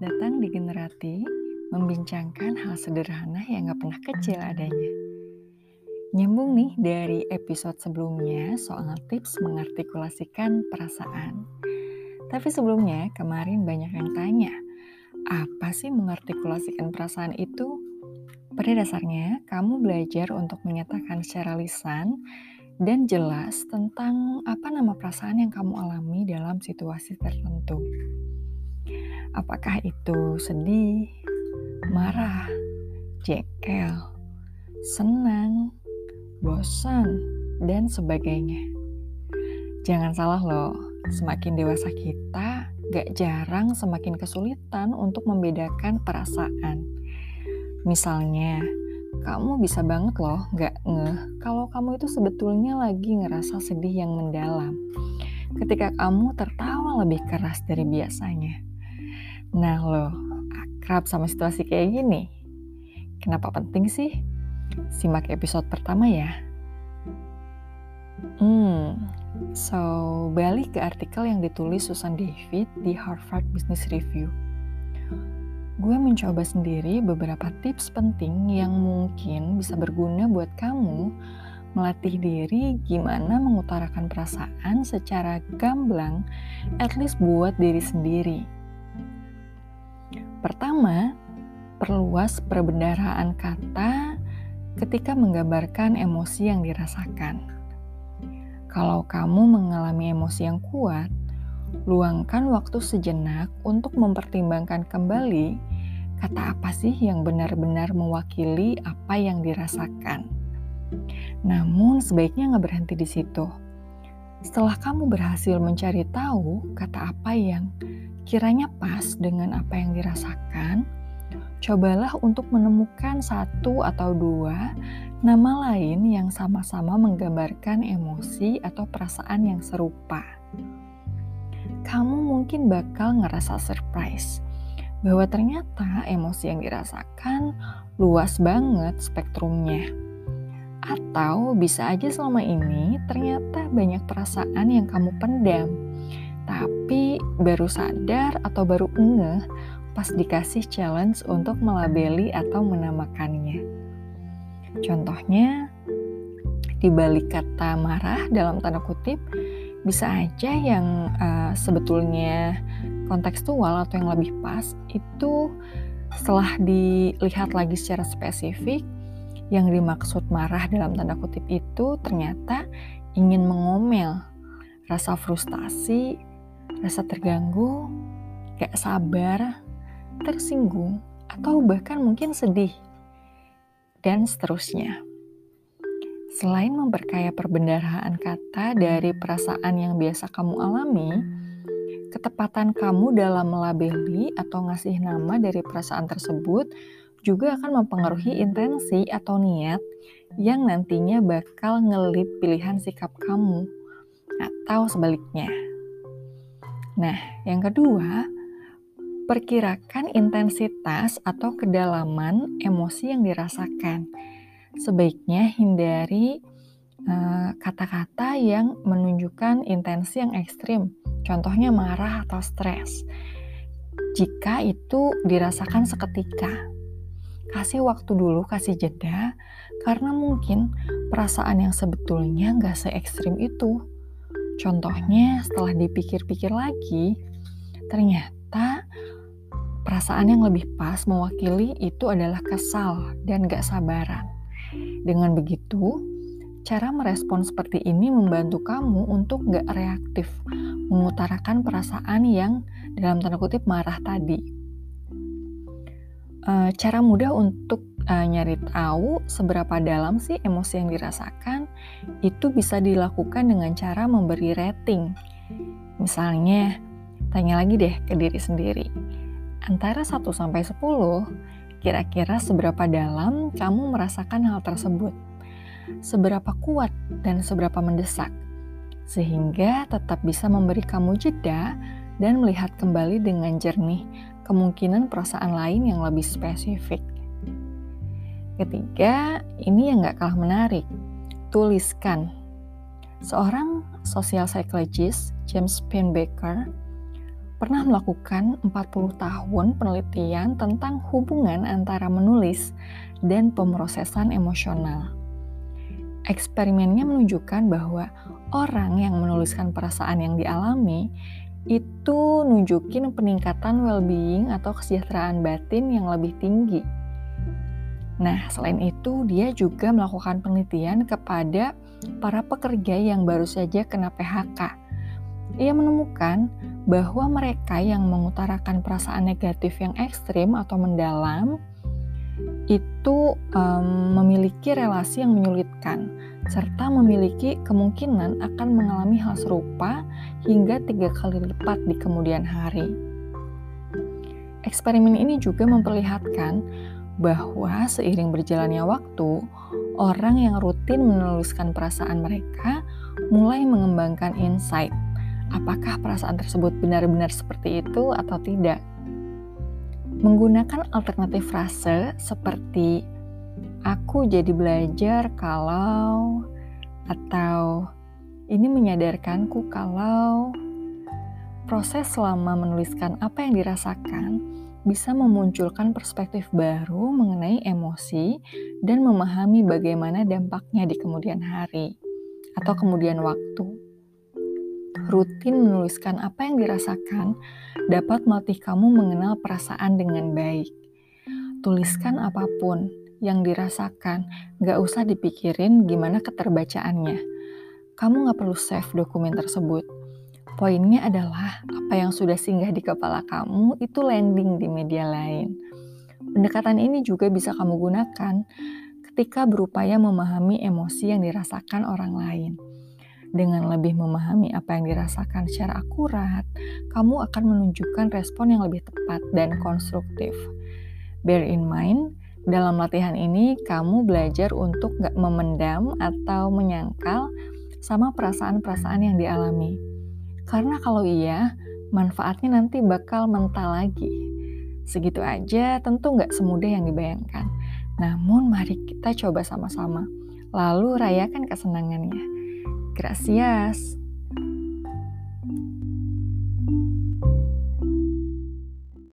datang di Generati, membincangkan hal sederhana yang gak pernah kecil adanya. Nyambung nih dari episode sebelumnya soal tips mengartikulasikan perasaan. Tapi sebelumnya, kemarin banyak yang tanya, apa sih mengartikulasikan perasaan itu? Pada dasarnya, kamu belajar untuk menyatakan secara lisan dan jelas tentang apa nama perasaan yang kamu alami dalam situasi tertentu. Apakah itu sedih, marah, jengkel, senang, bosan, dan sebagainya. Jangan salah loh, semakin dewasa kita, gak jarang semakin kesulitan untuk membedakan perasaan. Misalnya, kamu bisa banget loh gak ngeh kalau kamu itu sebetulnya lagi ngerasa sedih yang mendalam ketika kamu tertawa lebih keras dari biasanya. Nah lo, akrab sama situasi kayak gini. Kenapa penting sih? Simak episode pertama ya. Hmm, so balik ke artikel yang ditulis Susan David di Harvard Business Review. Gue mencoba sendiri beberapa tips penting yang mungkin bisa berguna buat kamu melatih diri gimana mengutarakan perasaan secara gamblang, at least buat diri sendiri Pertama, perluas perbendaharaan kata ketika menggambarkan emosi yang dirasakan. Kalau kamu mengalami emosi yang kuat, luangkan waktu sejenak untuk mempertimbangkan kembali kata apa sih yang benar-benar mewakili apa yang dirasakan. Namun sebaiknya nggak berhenti di situ. Setelah kamu berhasil mencari tahu kata apa yang kiranya pas dengan apa yang dirasakan, cobalah untuk menemukan satu atau dua nama lain yang sama-sama menggambarkan emosi atau perasaan yang serupa. Kamu mungkin bakal ngerasa surprise bahwa ternyata emosi yang dirasakan luas banget spektrumnya. Atau bisa aja selama ini ternyata banyak perasaan yang kamu pendam tapi baru sadar atau baru ngeh pas dikasih challenge untuk melabeli atau menamakannya. Contohnya, di balik kata marah dalam tanda kutip, bisa aja yang uh, sebetulnya kontekstual atau yang lebih pas itu setelah dilihat lagi secara spesifik, yang dimaksud marah dalam tanda kutip itu ternyata ingin mengomel, rasa frustasi, rasa terganggu, gak sabar, tersinggung, atau bahkan mungkin sedih, dan seterusnya. Selain memperkaya perbendaharaan kata dari perasaan yang biasa kamu alami, ketepatan kamu dalam melabeli atau ngasih nama dari perasaan tersebut juga akan mempengaruhi intensi atau niat yang nantinya bakal ngelit pilihan sikap kamu, atau sebaliknya. Nah, yang kedua, perkirakan intensitas atau kedalaman emosi yang dirasakan. Sebaiknya hindari eh, kata-kata uh, yang menunjukkan intensi yang ekstrim, contohnya marah atau stres. Jika itu dirasakan seketika, kasih waktu dulu, kasih jeda, karena mungkin perasaan yang sebetulnya nggak se ekstrim itu. Contohnya, setelah dipikir-pikir lagi, ternyata perasaan yang lebih pas mewakili itu adalah kesal dan gak sabaran. Dengan begitu, cara merespon seperti ini membantu kamu untuk gak reaktif mengutarakan perasaan yang dalam tanda kutip marah tadi. E, cara mudah untuk uh, nyari tahu seberapa dalam sih emosi yang dirasakan, itu bisa dilakukan dengan cara memberi rating. Misalnya, tanya lagi deh ke diri sendiri. Antara 1 sampai 10, kira-kira seberapa dalam kamu merasakan hal tersebut? Seberapa kuat dan seberapa mendesak? Sehingga tetap bisa memberi kamu jeda dan melihat kembali dengan jernih kemungkinan perasaan lain yang lebih spesifik. Ketiga, ini yang gak kalah menarik. Tuliskan. Seorang social psychologist, James Pennebaker, pernah melakukan 40 tahun penelitian tentang hubungan antara menulis dan pemrosesan emosional. Eksperimennya menunjukkan bahwa orang yang menuliskan perasaan yang dialami itu nunjukin peningkatan well-being atau kesejahteraan batin yang lebih tinggi. Nah, selain itu, dia juga melakukan penelitian kepada para pekerja yang baru saja kena PHK. Ia menemukan bahwa mereka yang mengutarakan perasaan negatif yang ekstrim atau mendalam itu um, memiliki relasi yang menyulitkan serta memiliki kemungkinan akan mengalami hal serupa hingga tiga kali lipat di kemudian hari. Eksperimen ini juga memperlihatkan bahwa seiring berjalannya waktu, orang yang rutin menuliskan perasaan mereka mulai mengembangkan insight apakah perasaan tersebut benar-benar seperti itu atau tidak. Menggunakan alternatif frase seperti aku jadi belajar kalau atau ini menyadarkanku kalau proses selama menuliskan apa yang dirasakan bisa memunculkan perspektif baru mengenai emosi dan memahami bagaimana dampaknya di kemudian hari atau kemudian waktu rutin menuliskan apa yang dirasakan dapat melatih kamu mengenal perasaan dengan baik. Tuliskan apa pun yang dirasakan, gak usah dipikirin gimana keterbacaannya. Kamu gak perlu save dokumen tersebut. Poinnya adalah apa yang sudah singgah di kepala kamu itu landing di media lain. Pendekatan ini juga bisa kamu gunakan ketika berupaya memahami emosi yang dirasakan orang lain dengan lebih memahami apa yang dirasakan secara akurat, kamu akan menunjukkan respon yang lebih tepat dan konstruktif. Bear in mind, dalam latihan ini kamu belajar untuk gak memendam atau menyangkal sama perasaan-perasaan yang dialami. Karena kalau iya, manfaatnya nanti bakal mental lagi. Segitu aja tentu gak semudah yang dibayangkan. Namun mari kita coba sama-sama. Lalu rayakan kesenangannya. Gracias.